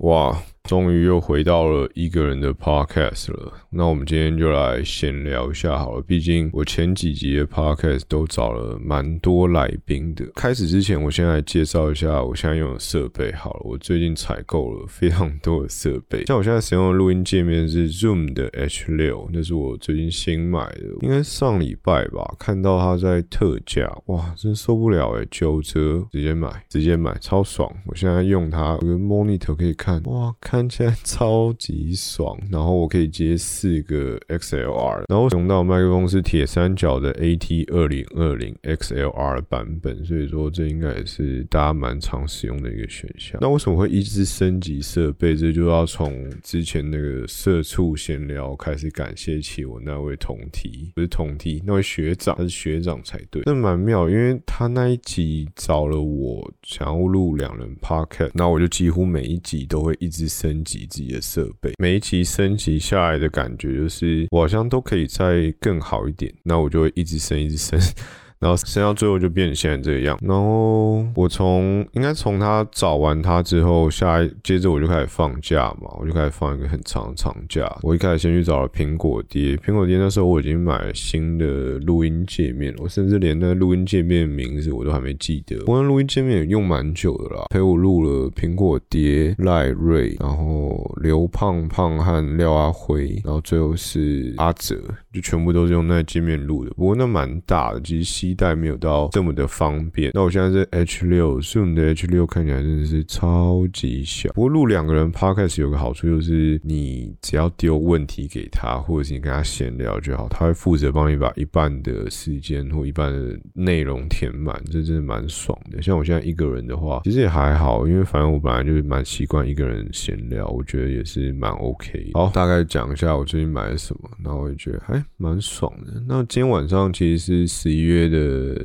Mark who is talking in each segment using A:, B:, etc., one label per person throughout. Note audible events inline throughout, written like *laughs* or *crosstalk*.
A: 哇！终于又回到了一个人的 podcast 了。那我们今天就来闲聊一下好了。毕竟我前几集的 podcast 都找了蛮多来宾的。开始之前，我先来介绍一下我现在用的设备好了。我最近采购了非常多的设备，像我现在使用的录音界面是 Zoom 的 H 六，那是我最近新买的，应该上礼拜吧，看到它在特价，哇，真受不了诶九折直接买，直接买，超爽！我现在用它，有个 monitor 可以看，哇。看起来超级爽，然后我可以接四个 XLR，然后用到麦克风是铁三角的 AT 二零二零 XLR 版本，所以说这应该也是大家蛮常使用的一个选项。那为什么会一直升级设备？这就要从之前那个社畜闲聊开始感谢起我那位同梯，不是同梯，那位学长，他是学长才对，这蛮妙，因为他那一集找了我想要录两人 Podcast，那我就几乎每一集都会一直。升升级自己的设备，每一期升级下来的感觉就是，我好像都可以再更好一点，那我就会一直升，一直升。然后升到最后就变成现在这样。然后我从应该从他找完他之后，下一接着我就开始放假嘛，我就开始放一个很长的长假。我一开始先去找了苹果爹，苹果爹那时候我已经买了新的录音界面，我甚至连那录音界面名字我都还没记得。我那录音界面也用蛮久的啦，陪我录了苹果爹、赖瑞，然后刘胖胖和廖阿辉，然后最后是阿哲，就全部都是用那界面录的。不过那蛮大的，其实。一代没有到这么的方便。那我现在是 H 六，Zoom 的 H 六看起来真的是超级小。不过录两个人 Podcast 有个好处就是，你只要丢问题给他，或者是你跟他闲聊就好，他会负责帮你把一半的时间或一半的内容填满，这真的蛮爽的。像我现在一个人的话，其实也还好，因为反正我本来就是蛮习惯一个人闲聊，我觉得也是蛮 OK。好，大概讲一下我最近买了什么，然后我也觉得还蛮爽的。那今天晚上其实是十一月的。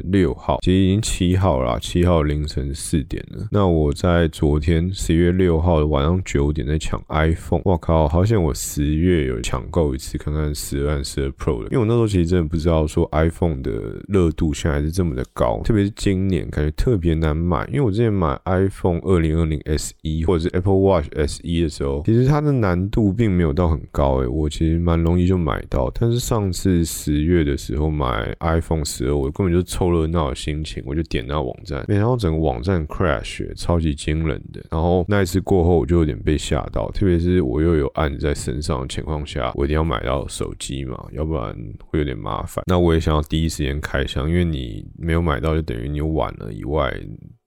A: 六号其实已经七号了，七号凌晨四点了。那我在昨天十一月六号的晚上九点在抢 iPhone，我靠，好像我十月有抢购一次，看看十二、十二 Pro 的。因为我那时候其实真的不知道说 iPhone 的热度现在是这么的高，特别是今年感觉特别难买。因为我之前买 iPhone 二零二零 SE 或者是 Apple Watch SE 的时候，其实它的难度并没有到很高，诶，我其实蛮容易就买到。但是上次十月的时候买 iPhone 十二，我根本就凑热闹的心情，我就点那网站，没想到整个网站 crash，超级惊人的。然后那一次过后，我就有点被吓到，特别是我又有案在身上的情况下，我一定要买到手机嘛，要不然会有点麻烦。那我也想要第一时间开箱，因为你没有买到，就等于你晚了以外。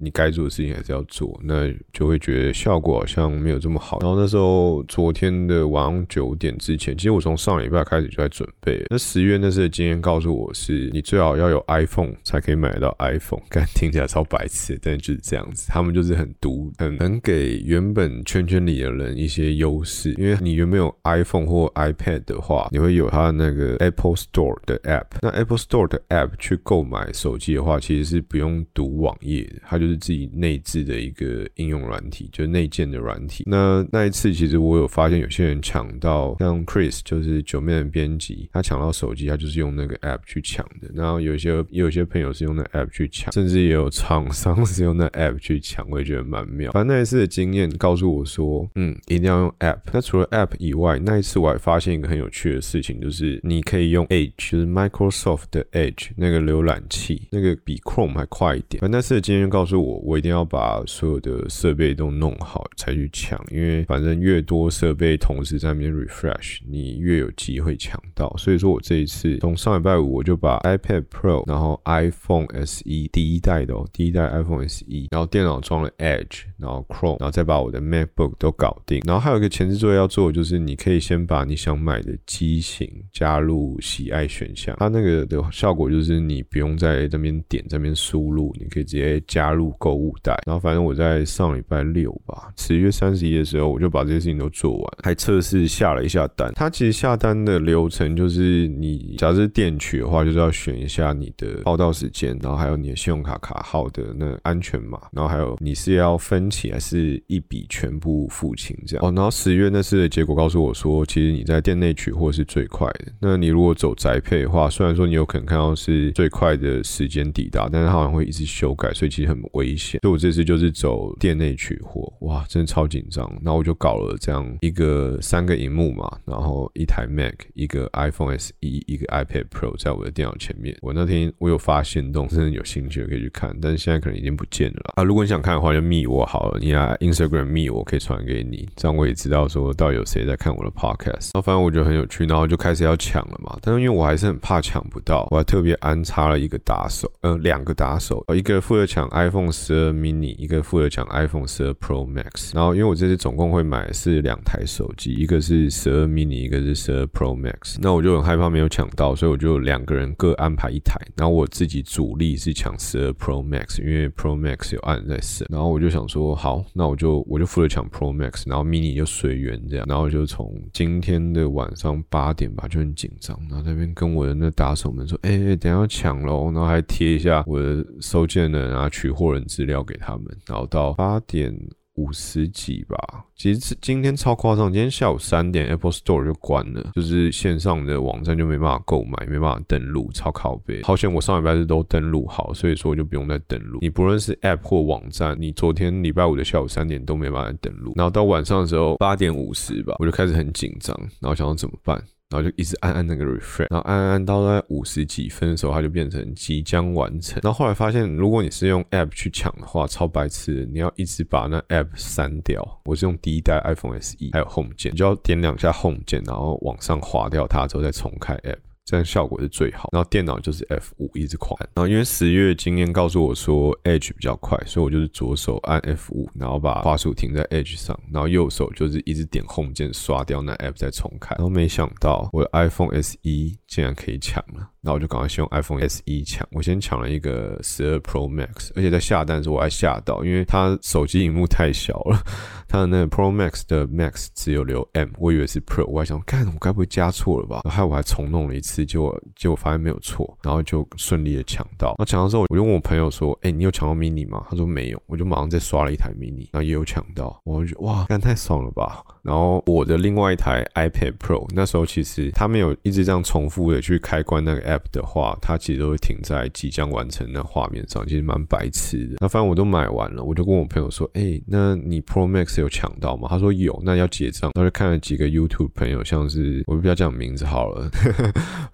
A: 你该做的事情还是要做，那就会觉得效果好像没有这么好。然后那时候昨天的晚上九点之前，其实我从上礼拜开始就在准备。那十月那次的经验告诉我是，你最好要有 iPhone 才可以买得到 iPhone。刚听起来超白痴，但就是这样子。他们就是很独，很能给原本圈圈里的人一些优势。因为你原本有 iPhone 或 iPad 的话，你会有它那个 Apple Store 的 App。那 Apple Store 的 App 去购买手机的话，其实是不用读网页的，它就。是自己内置的一个应用软体，就是内建的软体。那那一次，其实我有发现有些人抢到，像 Chris 就是九面的编辑，他抢到手机，他就是用那个 App 去抢的。然后有些有些朋友是用那 App 去抢，甚至也有厂商 *laughs* 是用那 App 去抢，我也觉得蛮妙。反正那一次的经验告诉我说，嗯，一定要用 App。那除了 App 以外，那一次我还发现一个很有趣的事情，就是你可以用 Edge，就是 Microsoft 的 Edge 那个浏览器，那个比 Chrome 还快一点。反正那次的经验告诉。我我一定要把所有的设备都弄好才去抢，因为反正越多设备同时在那边 refresh，你越有机会抢到。所以说我这一次从上礼拜五我就把 iPad Pro，然后 iPhone SE 第一代的哦，第一代 iPhone SE，然后电脑装了 Edge，然后 Chrome，然后再把我的 MacBook 都搞定。然后还有一个前置作业要做，就是你可以先把你想买的机型加入喜爱选项，它那个的效果就是你不用在这边点这边输入，你可以直接加入。购物袋，然后反正我在上礼拜六吧，十月三十一的时候，我就把这些事情都做完，还测试下了一下单。它其实下单的流程就是，你假设电取的话，就是要选一下你的报到时间，然后还有你的信用卡卡号的那安全码，然后还有你是要分期还是一笔全部付清这样。哦，然后十月那次的结果告诉我说，其实你在店内取货是最快的。那你如果走宅配的话，虽然说你有可能看到是最快的时间抵达，但是它好像会一直修改，所以其实很。危险，所以我这次就是走店内取货，哇，真的超紧张。那我就搞了这样一个三个荧幕嘛，然后一台 Mac，一个 iPhone SE，一个 iPad Pro 在我的电脑前面。我那天我有发现动，真的有兴趣可以去看，但是现在可能已经不见了啊。如果你想看的话，就密我好了，你来 Instagram 密我，可以传给你，这样我也知道说到底有谁在看我的 Podcast。然后反正我觉得很有趣，然后就开始要抢了嘛。但是因为我还是很怕抢不到，我还特别安插了一个打手，呃，两个打手，一个负责抢 iPhone 十二 mini，一个负责抢 iPhone 十二 Pro Max。然后因为我这次总共会买是两台手机，一个是十二 mini，一个是十二 Pro Max。那我就很害怕没有抢到，所以我就两个人各安排一台。然后我自己主力是抢十二 Pro Max，因为 Pro Max 有按在升。然后我就想说，好，那我就我就负责抢 Pro Max，然后 mini 就随缘这样。然后就从今天的晚上八点吧，就很紧张，然后那边跟我的那打手们说，哎，等下抢喽，然后还贴一下我的收件人啊、取货人资料给他们。然后到八点。五十几吧，其实今天超夸张，今天下午三点 Apple Store 就关了，就是线上的网站就没办法购买，没办法登录，超靠背。好险我上礼拜日都登录好，所以说我就不用再登录。你不论是 App 或网站，你昨天礼拜五的下午三点都没办法登录。然后到晚上的时候八点五十吧，我就开始很紧张，然后想要怎么办。然后就一直按按那个 refresh，然后按按到在五十几分的时候，它就变成即将完成。然后后来发现，如果你是用 app 去抢的话，超白痴，你要一直把那 app 删掉。我是用第一代 iPhone SE，还有 Home 键，你就要点两下 Home 键，然后往上划掉它之后再重开 app。这样效果是最好。然后电脑就是 F 五一直狂按。然后因为十月经验告诉我说 Edge 比较快，所以我就是左手按 F 五，然后把话术停在 Edge 上，然后右手就是一直点 Home 键刷掉那 App 再重开。然后没想到我的 iPhone SE 竟然可以抢了。那我就赶快先用 iPhone SE 抢，我先抢了一个十二 Pro Max，而且在下单的时候我还吓到，因为它手机荧幕太小了，*laughs* 它的那个 Pro Max 的 Max 只有留 M，我以为是 Pro，我还想，看我该不会加错了吧？然后我还重弄了一次，结果结果发现没有错，然后就顺利的抢到。那抢到之后，我就问我朋友说，哎，你有抢到 Mini 吗？他说没有，我就马上再刷了一台 Mini，然后也有抢到，我就觉得哇，干太爽了吧！然后我的另外一台 iPad Pro，那时候其实他没有一直这样重复的去开关那个 App 的话，它其实都会停在即将完成的画面上，其实蛮白痴的。那反正我都买完了，我就跟我朋友说：“哎，那你 Pro Max 有抢到吗？”他说有，那要结账。然后就看了几个 YouTube 朋友，像是我不要讲名字好了，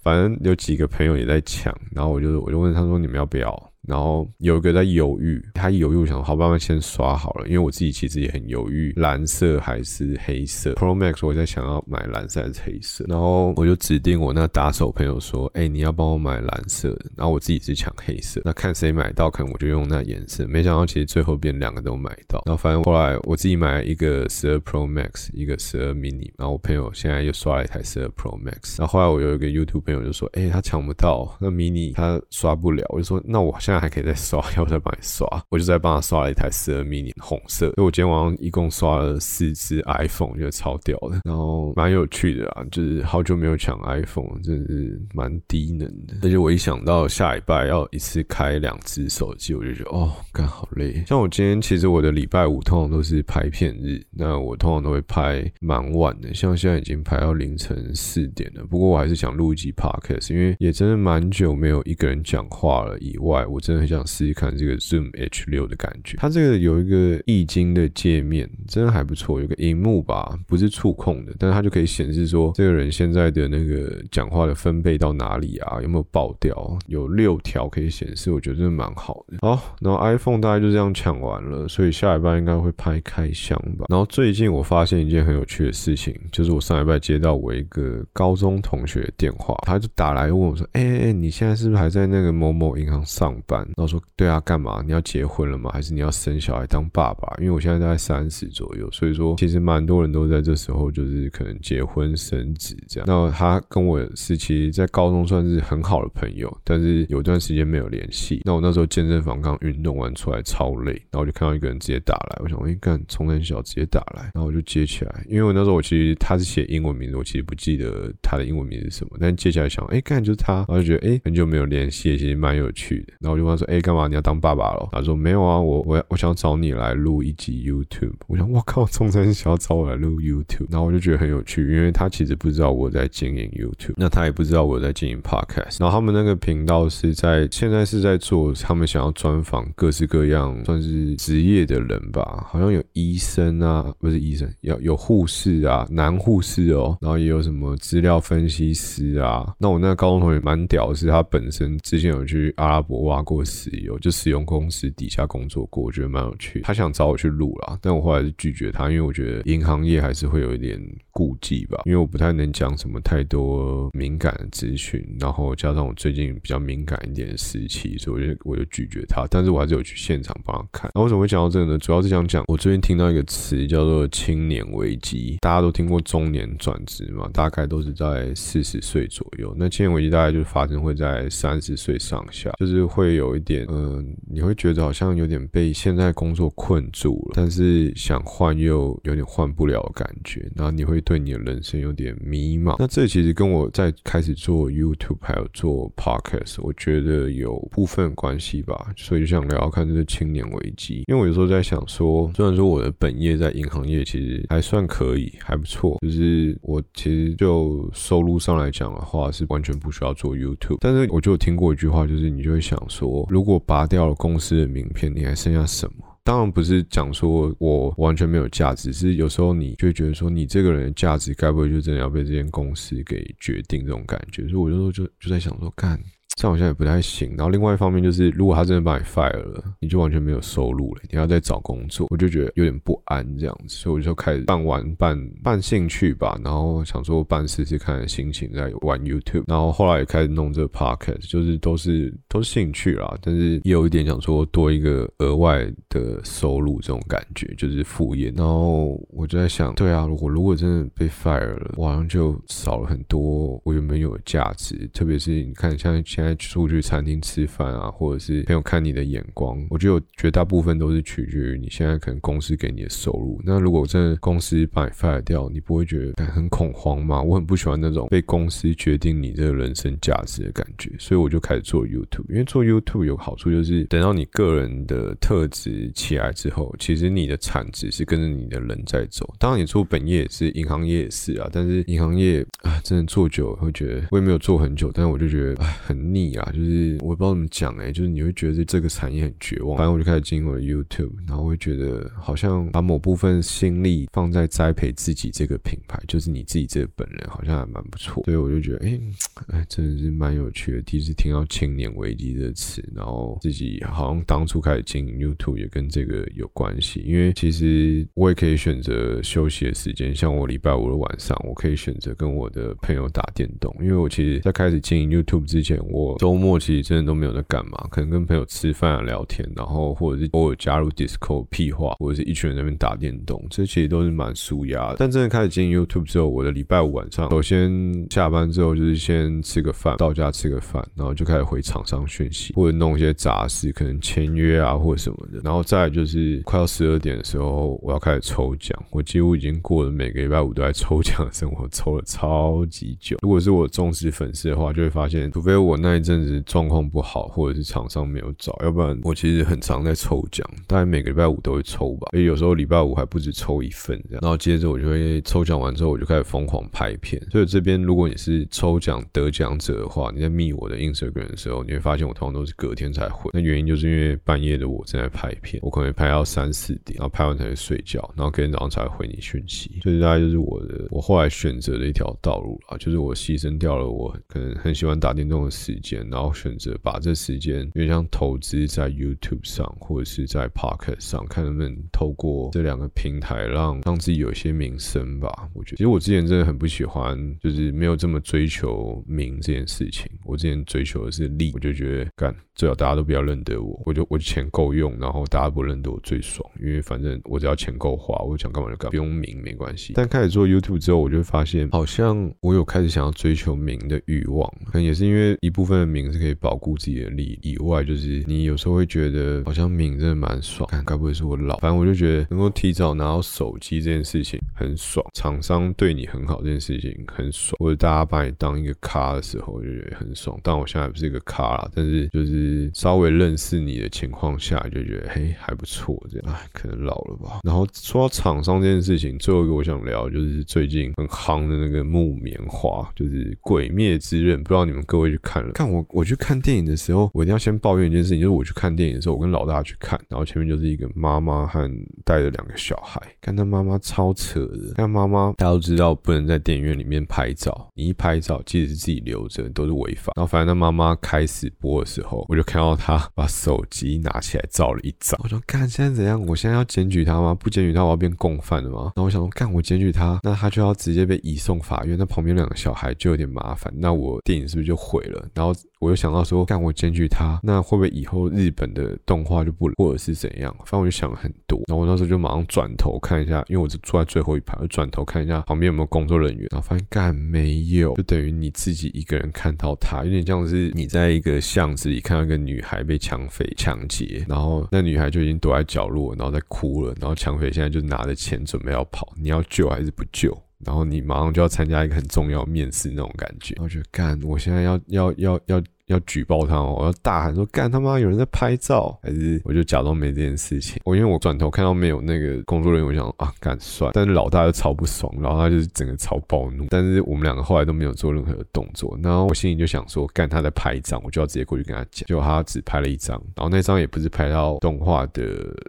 A: 反正有几个朋友也在抢。然后我就我就问他说：“你们要不要？”然后有一个在犹豫，他犹豫，我想好，慢慢先刷好了，因为我自己其实也很犹豫，蓝色还是黑色。Pro Max 我在想要买蓝色还是黑色，然后我就指定我那打手朋友说，哎，你要帮我买蓝色，然后我自己是抢黑色，那看谁买到，可能我就用那颜色。没想到其实最后变两个都买到，然后反正后来我自己买了一个十二 Pro Max，一个十二 mini，然后我朋友现在又刷了一台十二 Pro Max，然后后来我有一个 YouTube 朋友就说，哎，他抢不到那 mini，他刷不了，我就说那我现在。还可以再刷，要不再帮你刷？我就再帮他刷了一台十二 mini 红色。所以我今天晚上一共刷了四只 iPhone，觉得超屌的，然后蛮有趣的啊！就是好久没有抢 iPhone，真的是蛮低能的。而且我一想到下礼拜要一次开两只手机，我就觉得哦，干好累。像我今天其实我的礼拜五通常都是拍片日，那我通常都会拍蛮晚的，像现在已经拍到凌晨四点了。不过我还是想录一集 podcast，因为也真的蛮久没有一个人讲话了。以外，我真的很想试试看这个 Zoom H 六的感觉。它这个有一个易经的界面，真的还不错。有个荧幕吧，不是触控的，但是它就可以显示说这个人现在的那个讲话的分贝到哪里啊，有没有爆掉？有六条可以显示，我觉得真的蛮好的。好，然后 iPhone 大概就这样抢完了，所以下礼拜应该会拍开箱吧。然后最近我发现一件很有趣的事情，就是我上礼拜接到我一个高中同学的电话，他就打来问我说：“哎哎，你现在是不是还在那个某某银行上班？”然后说对啊，干嘛？你要结婚了吗？还是你要生小孩当爸爸？因为我现在大概三十左右，所以说其实蛮多人都在这时候就是可能结婚生子这样。那他跟我是其实，在高中算是很好的朋友，但是有段时间没有联系。那我那时候健身房刚运动完出来超累，然后我就看到一个人直接打来，我想我一干从很小直接打来，然后我就接起来，因为我那时候我其实他是写英文名字，我其实不记得他的英文名字是什么，但接起来想，哎干就是他，然后就觉得哎很久没有联系，其实蛮有趣的，然后我就。就问他说：“哎，干嘛你要当爸爸了？”他说：“没有啊，我我我想找你来录一集 YouTube。”我想，我靠，中山想要找我来录 YouTube，然后我就觉得很有趣，因为他其实不知道我在经营 YouTube，那他也不知道我在经营 Podcast。然后他们那个频道是在现在是在做，他们想要专访各式各样算是职业的人吧，好像有医生啊，不是医生，要有护士啊，男护士哦，然后也有什么资料分析师啊。那我那个高中同学蛮屌是，他本身之前有去阿拉伯挖过过石油，就石油公司底下工作过，我觉得蛮有趣。他想找我去录啦，但我后来是拒绝他，因为我觉得银行业还是会有一点顾忌吧，因为我不太能讲什么太多敏感的资讯，然后加上我最近比较敏感一点的时期，所以我就我就拒绝他。但是我还是有去现场帮他看。那为什么会讲到这个呢？主要是想讲，我最近听到一个词叫做“青年危机”，大家都听过中年转职嘛，大概都是在四十岁左右。那青年危机大概就是发生会在三十岁上下，就是会有有一点，嗯，你会觉得好像有点被现在工作困住了，但是想换又有点换不了的感觉，然后你会对你的人生有点迷茫。那这其实跟我在开始做 YouTube 还有做 Podcast，我觉得有部分关系吧。所以就想聊看这个青年危机，因为我有时候在想说，虽然说我的本业在银行业其实还算可以，还不错，就是我其实就收入上来讲的话，是完全不需要做 YouTube。但是我就听过一句话，就是你就会想说，如果拔掉了公司的名片，你还剩下什么？当然不是讲说我完全没有价值，是有时候你就会觉得说，你这个人的价值该不会就真的要被这间公司给决定这种感觉？所以我就说，就就在想说，干。这好像也不太行。然后另外一方面就是，如果他真的把你 fire 了，你就完全没有收入了，你要再找工作，我就觉得有点不安这样子。所以我就开始办玩办办兴趣吧，然后想说办试试看心情在玩 YouTube。然后后来也开始弄这个 podcast，就是都是都是兴趣啦，但是也有一点想说多一个额外的收入这种感觉，就是副业。然后我就在想，对啊，如果如果真的被 fire 了，我好像就少了很多我原本有的价值，特别是你看像现在出去餐厅吃饭啊，或者是朋友看你的眼光，我觉得绝大部分都是取决于你现在可能公司给你的收入。那如果真的公司把你 fire 掉，你不会觉得很恐慌吗？我很不喜欢那种被公司决定你这个人生价值的感觉，所以我就开始做 YouTube。因为做 YouTube 有好处就是，等到你个人的特质起来之后，其实你的产值是跟着你的人在走。当然，你做本业也是，银行业也是啊。但是银行业啊，真的做久会觉得，我也没有做很久，但是我就觉得很腻。腻啊，就是我不知道怎么讲哎，就是你会觉得这个产业很绝望。反正我就开始经营我的 YouTube，然后会觉得好像把某部分心力放在栽培自己这个品牌，就是你自己这个本人，好像还蛮不错。所以我就觉得，哎哎，真的是蛮有趣的。第一次听到“青年危机”这个词，然后自己好像当初开始经营 YouTube 也跟这个有关系。因为其实我也可以选择休息的时间，像我礼拜五的晚上，我可以选择跟我的朋友打电动。因为我其实，在开始经营 YouTube 之前，我周末其实真的都没有在干嘛，可能跟朋友吃饭啊、聊天，然后或者是偶尔加入 Discord 屁话，或者是一群人在那边打电动，这其实都是蛮舒压的。但真的开始经营 YouTube 之后，我的礼拜五晚上，首先下班之后就是先吃个饭，到家吃个饭，然后就开始回厂商讯息，或者弄一些杂事，可能签约啊或者什么的。然后再就是快要十二点的时候，我要开始抽奖。我几乎已经过了每个礼拜五都在抽奖的生活，抽了超级久。如果是我忠实粉丝的话，就会发现，除非我那一阵子状况不好，或者是厂商没有找，要不然我其实很常在抽奖，大概每个礼拜五都会抽吧，而有时候礼拜五还不止抽一份这样。然后接着我就会抽奖完之后，我就开始疯狂拍片。所以这边如果你是抽奖得奖者的话，你在密我的 Instagram 的时候，你会发现我通常都是隔天才回。那原因就是因为半夜的我正在拍片，我可能拍到三四点，然后拍完才会睡觉，然后隔天早上才回你讯息。所以大概就是我的我后来选择的一条道路啊，就是我牺牲掉了我可能很喜欢打电动的时间。然后选择把这时间，因为像投资在 YouTube 上，或者是在 Pocket 上，看能不能透过这两个平台，让让自己有一些名声吧。我觉得，其实我之前真的很不喜欢，就是没有这么追求名这件事情。我之前追求的是利，我就觉得干最好大家都不要认得我，我就我钱够用，然后大家不认得我最爽，因为反正我只要钱够花，我想干嘛就干，不用名没关系。但开始做 YouTube 之后，我就发现好像我有开始想要追求名的欲望，可能也是因为一部分的名是可以保护自己的利益以外，就是你有时候会觉得好像名真的蛮爽，看该不会是我老，反正我就觉得能够提早拿到手机这件事情。很爽，厂商对你很好这件事情很爽，或者大家把你当一个咖的时候，我就觉得很爽。但我现在不是一个咖啦，但是就是稍微认识你的情况下，就觉得嘿还不错这样。哎，可能老了吧。然后说到厂商这件事情，最后一个我想聊就是最近很夯的那个木棉花，就是《鬼灭之刃》，不知道你们各位去看了？我我去看电影的时候，我一定要先抱怨一件事情，就是我去看电影的时候，我跟老大去看，然后前面就是一个妈妈和带着两个小孩，看他妈妈超扯的，看妈妈大家都知道不能在电影院里面拍照，你一拍照即使是自己留着都是违法。然后反正他妈妈开始播的时候，我就看到他把手机拿起来照了一张，我说干现在怎样？我现在要检举他吗？不检举他我要变共犯了吗？然后我想说干我检举他，那他就要直接被移送法院，那旁边两个小孩就有点麻烦，那我电影是不是就毁了？然后。我又想到说，干我检举他，那会不会以后日本的动画就不，或者是怎样？反正我就想了很多。然后我那时就马上转头看一下，因为我是坐在最后一排，我转头看一下旁边有没有工作人员。然后发现干没有，就等于你自己一个人看到他，有点像是你在一个巷子里看到一个女孩被抢匪抢劫，然后那女孩就已经躲在角落，然后在哭了，然后抢匪现在就拿着钱准备要跑，你要救还是不救？然后你马上就要参加一个很重要面试那种感觉，我觉得干，我现在要要要要。要举报他哦！我要大喊说：“干他妈有人在拍照！”还是我就假装没这件事情。我因为我转头看到没有那个工作人员，我想啊，干算。但是老大就超不爽，然后他就是整个超暴怒。但是我们两个后来都没有做任何的动作。然后我心里就想说：“干他在拍一张，我就要直接过去跟他讲。”结果他只拍了一张，然后那张也不是拍到动画的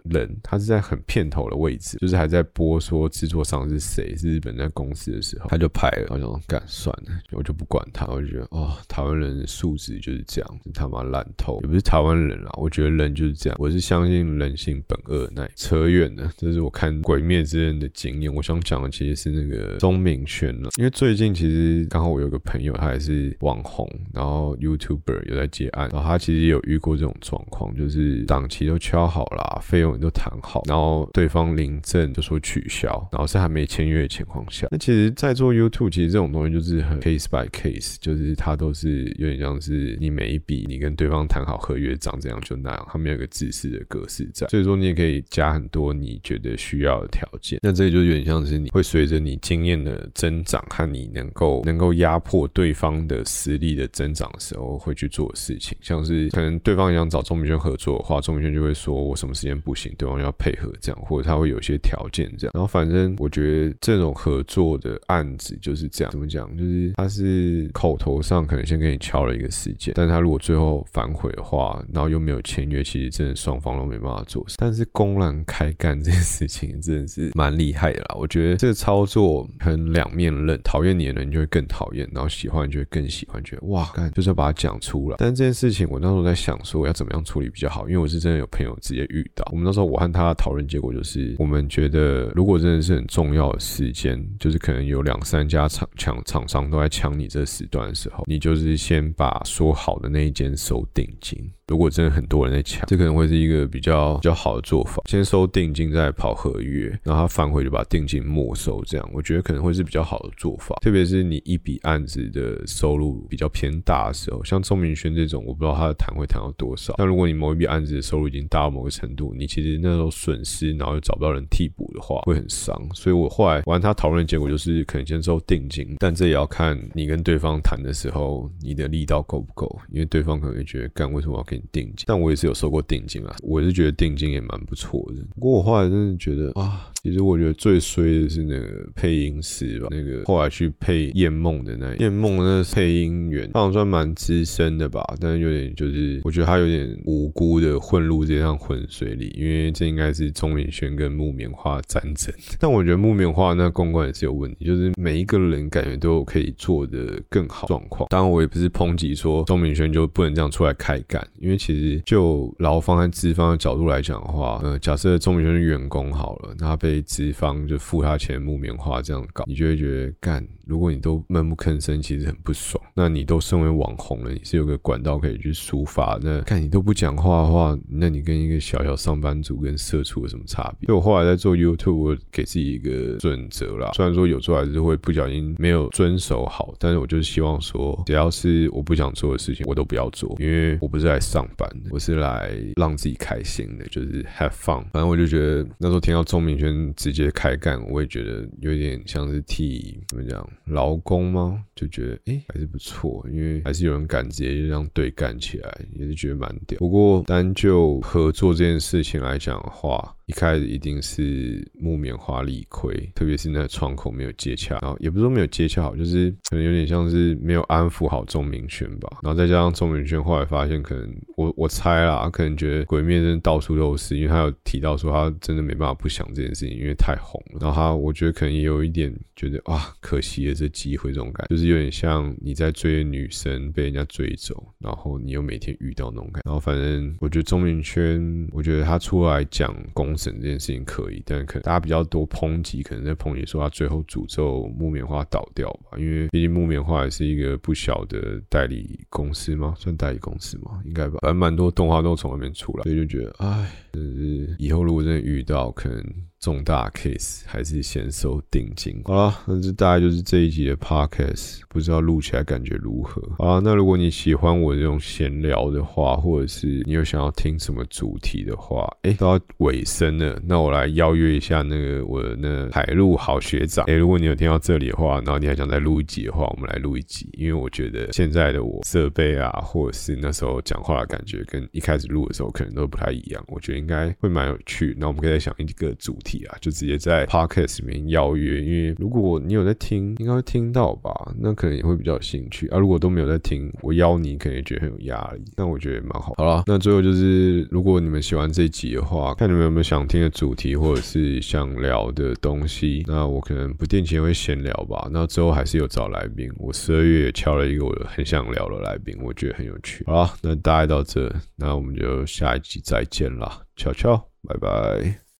A: 人，他是在很片头的位置，就是还在播说制作商是谁，是日本在公司的时候，他就拍了。我想说：“干算了，我就不管他。”我就觉得哦，台湾人素质。就是这样子，他妈烂透，也不是台湾人啦。我觉得人就是这样，我是相信人性本恶。那扯远了，这是我看《鬼灭之刃》的经验。我想讲的其实是那个钟明轩了，因为最近其实刚好我有个朋友，他也是网红，然后 YouTuber 有在接案，然后他其实也有遇过这种状况，就是档期都敲好了，费用也都谈好，然后对方领证就说取消，然后是还没签约的情况下。那其实，在做 YouTube，其实这种东西就是很 case by case，就是它都是有点像是。你每一笔，你跟对方谈好合约长这样就那样，他们有个自式的格式在，所以说你也可以加很多你觉得需要的条件。那这就有点像是你会随着你经验的增长和你能够能够压迫对方的实力的增长的时候会去做的事情。像是可能对方想找钟明轩合作的话，钟明轩就会说我什么时间不行，对方要配合这样，或者他会有些条件这样。然后反正我觉得这种合作的案子就是这样，怎么讲？就是他是口头上可能先跟你敲了一个时间。但他如果最后反悔的话，然后又没有签约，其实真的双方都没办法做。但是公然开干这件事情真的是蛮厉害的啦。我觉得这个操作很两面刃，讨厌你的人就会更讨厌，然后喜欢就会更喜欢，觉得哇干就是要把它讲出来。但这件事情我那时候在想说要怎么样处理比较好，因为我是真的有朋友直接遇到。我们那时候我和他讨论结果就是，我们觉得如果真的是很重要的时间，就是可能有两三家厂抢厂商都在抢你这时段的时候，你就是先把说。好的那一间收定金。如果真的很多人在抢，这可能会是一个比较比较好的做法。先收定金，再跑合约，然后他反悔就把定金没收，这样我觉得可能会是比较好的做法。特别是你一笔案子的收入比较偏大的时候，像钟明轩这种，我不知道他的谈会谈到多少。但如果你某一笔案子的收入已经大到某个程度，你其实那时候损失，然后又找不到人替补的话，会很伤。所以我后来完他讨论的结果就是，可能先收定金，但这也要看你跟对方谈的时候，你的力道够不够，因为对方可能会觉得，干为什么要给？定金，但我也是有收过定金啊，我是觉得定金也蛮不错的。不过我后来真的觉得啊。其实我觉得最衰的是那个配音师吧，那个后来去配燕梦的那燕梦那配音员，他好像蛮资深的吧，但是有点就是我觉得他有点无辜的混入这趟浑水里，因为这应该是钟明轩跟木棉花战争。*laughs* 但我觉得木棉花那公关也是有问题，就是每一个人感觉都可以做的更好状况。当然我也不是抨击说钟明轩就不能这样出来开干，因为其实就劳方和资方的角度来讲的话，呃，假设钟明轩是员工好了，那他被资方就付他钱木棉花这样搞，你就会觉得干如果你都闷不吭声，其实很不爽。那你都身为网红了，你是有个管道可以去抒发。那看你都不讲话的话，那你跟一个小小上班族跟社畜有什么差别？所以我后来在做 YouTube，我给自己一个准则啦。虽然说有时候还是会不小心没有遵守好，但是我就是希望说，只要是我不想做的事情，我都不要做，因为我不是来上班的，我是来让自己开心的，就是 have fun。反正我就觉得那时候听到钟明轩直接开干，我也觉得有点像是替怎么讲劳工吗？就觉得哎还是不错，因为还是有人敢直接就这样对干起来，也是觉得蛮屌。不过单就合作这件事情来讲的话，一开始一定是木棉花理亏，特别是那个窗口没有接洽，然后也不是说没有接洽好，就是可能有点像是没有安抚好钟明轩吧。然后再加上钟明轩后来发现，可能我我猜啦，可能觉得鬼面真的到处都是，因为他有提到说他真的没办法不想这件事情，因为太红了。然后他我觉得可能也有一点觉得啊，可惜了这机会这种感觉，就是有点像你在追女生被人家追走，然后你又每天遇到那种感。然后反正我觉得钟明轩，我觉得他出来讲公审这件事情可以，但可能大家比较多抨击，可能在抨击说他最后诅咒木棉花倒掉吧，因为毕竟木棉花也是一个不小的代理公司嘛？算代理公司嘛？应该吧。反正蛮多动画都从那边出来，所以就觉得，哎，就是以后如果真的遇到，可能。重大 case 还是先收定金。好了，那这大概就是这一集的 podcast，不知道录起来感觉如何？好了，那如果你喜欢我这种闲聊的话，或者是你有想要听什么主题的话，哎，都要尾声了，那我来邀约一下那个我的那海陆好学长。哎，如果你有听到这里的话，然后你还想再录一集的话，我们来录一集，因为我觉得现在的我设备啊，或者是那时候讲话的感觉，跟一开始录的时候可能都不太一样。我觉得应该会蛮有趣。那我们可以再想一个主题。就直接在 podcast 里面邀约，因为如果你有在听，应该会听到吧？那可能也会比较有兴趣啊。如果都没有在听，我邀你，可能也觉得很有压力。那我觉得也蛮好。好了，那最后就是，如果你们喜欢这集的话，看你们有没有想听的主题，或者是想聊的东西，那我可能不定期会闲聊吧。那之后还是有找来宾，我十二月也敲了一个我很想聊的来宾，我觉得很有趣。好了，那大概到这，那我们就下一集再见啦，悄悄，拜拜。